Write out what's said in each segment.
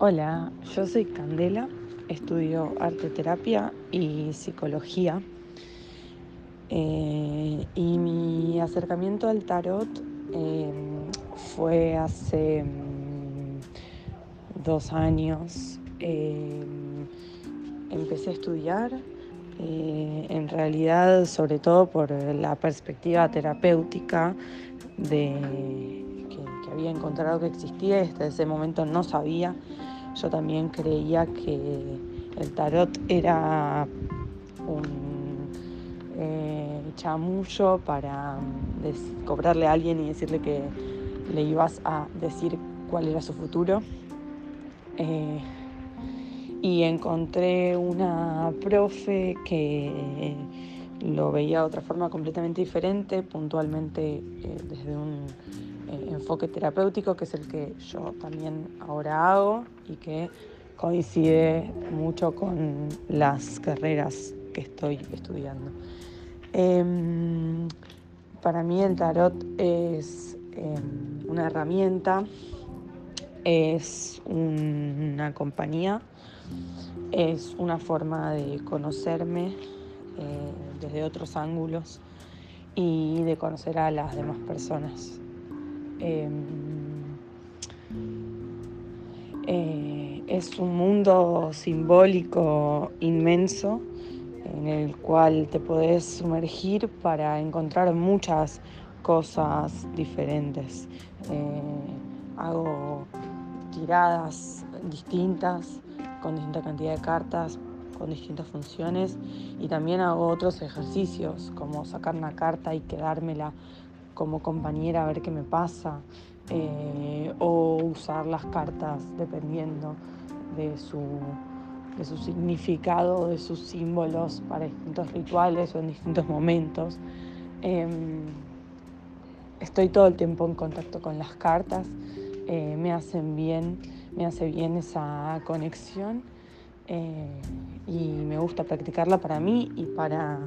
Hola, yo soy Candela, estudio arte terapia y psicología. Eh, y mi acercamiento al tarot eh, fue hace mm, dos años. Eh, empecé a estudiar, en realidad sobre todo por la perspectiva terapéutica de que, que había encontrado que existía, desde ese momento no sabía yo también creía que el tarot era un eh, chamullo para mm, cobrarle a alguien y decirle que le ibas a decir cuál era su futuro. Eh, y encontré una profe que lo veía de otra forma completamente diferente, puntualmente eh, desde un eh, enfoque terapéutico, que es el que yo también ahora hago y que coincide mucho con las carreras que estoy estudiando. Em, para mí el tarot es em, una herramienta, es una compañía, es una forma de conocerme eh, desde otros ángulos y de conocer a las demás personas. Em, eh, es un mundo simbólico inmenso en el cual te podés sumergir para encontrar muchas cosas diferentes. Eh, hago tiradas distintas, con distinta cantidad de cartas, con distintas funciones y también hago otros ejercicios como sacar una carta y quedármela como compañera a ver qué me pasa, eh, o usar las cartas dependiendo de su, de su significado, de sus símbolos para distintos rituales o en distintos momentos. Em, estoy todo el tiempo en contacto con las cartas, eh, me hacen bien, me hace bien esa conexión eh, y me gusta practicarla para mí y para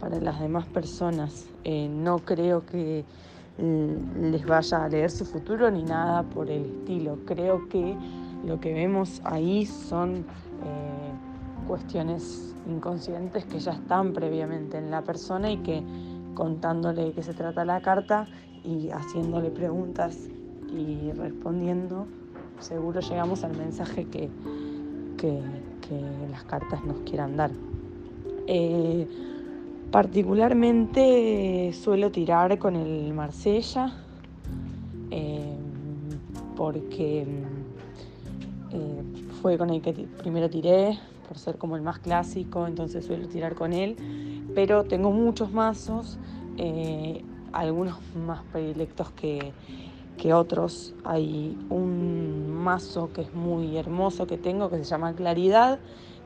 para las demás personas. Eh, no creo que eh, les vaya a leer su futuro ni nada por el estilo. Creo que lo que vemos ahí son eh, cuestiones inconscientes que ya están previamente en la persona y que contándole de qué se trata la carta y haciéndole preguntas y respondiendo, seguro llegamos al mensaje que, que, las cartas nos quieran dar. Particularmente suelo tirar con el Marsella em, porque eh, fue con el que primero tiré por ser como el más clásico, entonces suelo tirar con él, pero tengo muchos mazos, eh, algunos más predilectos que, que otros. Hay un mazo que es muy hermoso que tengo que se llama Claridad,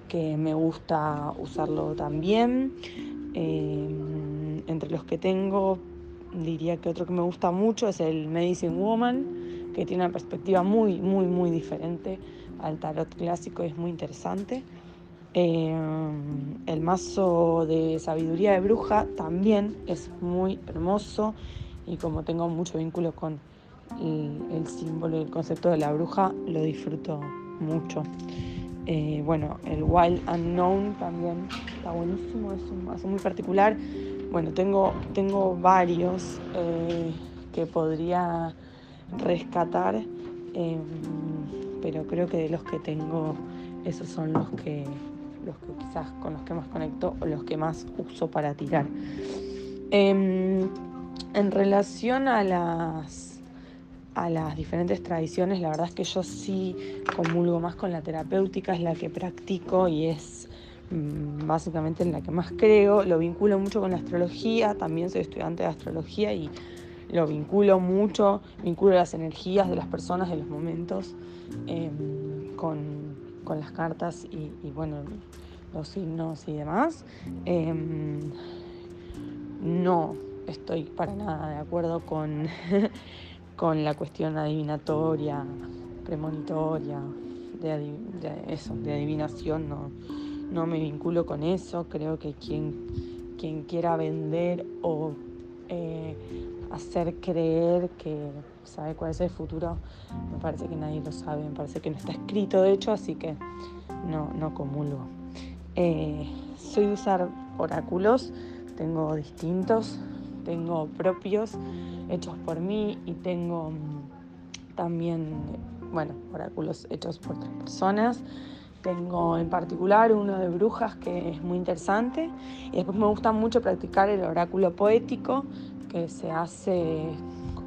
que me gusta usarlo también. Em, entre los que tengo, diría que otro que me gusta mucho es el Medicine Woman, que tiene una perspectiva muy, muy, muy diferente al tarot clásico y es muy interesante. Em, el mazo de sabiduría de bruja también es muy hermoso y como tengo mucho vínculo con el, el símbolo y el concepto de la bruja, lo disfruto mucho. Eh, bueno, el Wild Unknown también está buenísimo, es un mazo muy particular. Bueno, tengo, tengo varios eh, que podría rescatar, em, pero creo que de los que tengo, esos son los que, los que quizás con los que más conecto o los que más uso para tirar. Em, en relación a las a las diferentes tradiciones, la verdad es que yo sí comulgo más con la terapéutica, es la que practico y es mm, básicamente en la que más creo. Lo vinculo mucho con la astrología, también soy estudiante de astrología y lo vinculo mucho, vinculo las energías de las personas, de los momentos, em, con, las cartas y, bueno, los signos y demás. Em, no estoy para nada de acuerdo con con la cuestión adivinatoria, premonitoria, de, eso, de adivinación, no, no me vinculo con eso. Creo que quien, quien quiera vender o eh, hacer creer que sabe cuál es el futuro, me parece que nadie lo sabe, me parece que no está escrito de hecho, así que no, no comulgo. Eh, soy de usar oráculos, tengo distintos, tengo propios hechos por mí y tengo mm, también, bueno, oráculos hechos por otras personas. Tengo en particular uno de brujas que es muy interesante y después me gusta mucho practicar el oráculo poético que se hace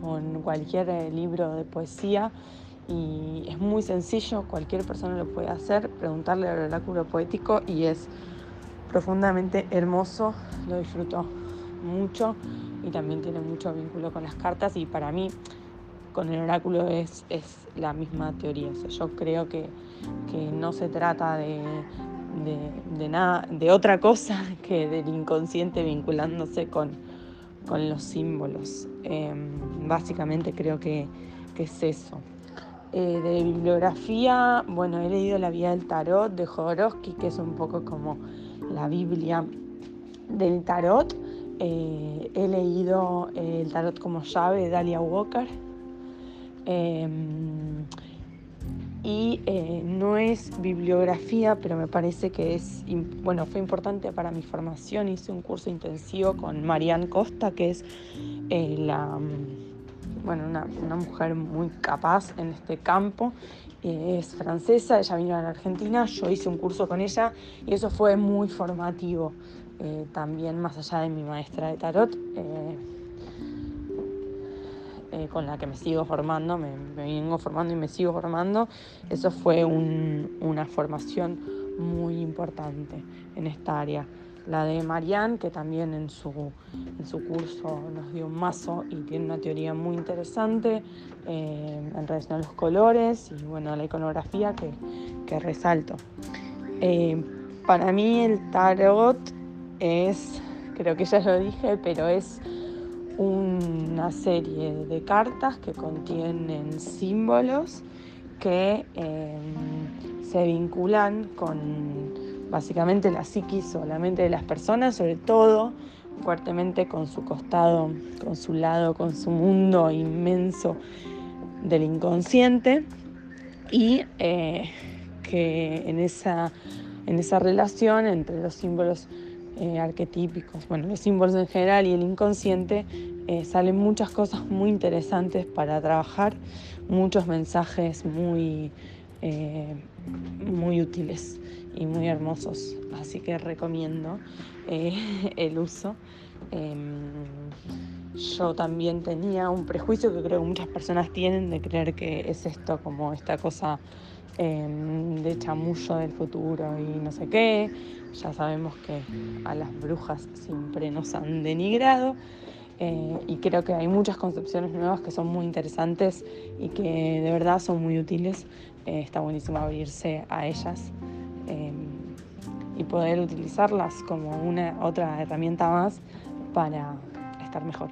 con cualquier eh, libro de poesía y es muy sencillo, cualquier persona lo puede hacer, preguntarle al oráculo poético y es profundamente hermoso, lo disfruto mucho y también tiene mucho vínculo con las cartas y para mí con el oráculo es, es la misma teoría. yo creo que, no se trata de, de, nada, de otra cosa que del inconsciente vinculándose con, con los símbolos. Em, básicamente creo que, es eso. Eh, de bibliografía, bueno, he leído La Vía del Tarot de Jodorowsky, que es un poco como la Biblia del Tarot. Eh, he leído El Tarot como llave de Dalia Walker. Em, y eh, no es bibliografía, pero me parece que es, bueno, fue importante para mi formación. Hice un curso intensivo con Marianne Costa, que es eh, la, bueno, una, mujer muy capaz en este campo. es francesa, ella vino a la Argentina, yo hice un curso con ella y eso fue muy formativo. Eh, también más allá de mi maestra de tarot eh, con la que me sigo formando, me, vengo formando y me sigo formando, eso fue una formación muy importante en esta área. La de Marianne, que también en su, en su curso nos dio un mazo y tiene una teoría muy interesante eh, en relación a los colores y bueno, la iconografía que, que resalto. Eh, para mí el tarot es, creo que ya lo dije, pero es una serie de cartas que contienen símbolos que em, se vinculan con básicamente la psiquis o la mente de las personas, sobre todo fuertemente con su costado, con su lado, con su mundo inmenso del inconsciente. Y eh, que en esa, en esa relación entre los símbolos eh, arquetípicos, bueno, los símbolos en general y el inconsciente, eh, salen muchas cosas muy interesantes para trabajar, muchos mensajes muy, eh, muy útiles y muy hermosos. Así que recomiendo el uso. Em, yo también tenía un prejuicio que creo que muchas personas tienen de creer que es esto como esta cosa em, de chamullo del futuro y no sé qué. Ya sabemos que a las brujas siempre nos han denigrado eh, y creo que hay muchas concepciones nuevas que son muy interesantes y que de verdad son muy útiles. Eh, está buenísimo abrirse a ellas eh, y poder utilizarlas como una otra herramienta más para mejor.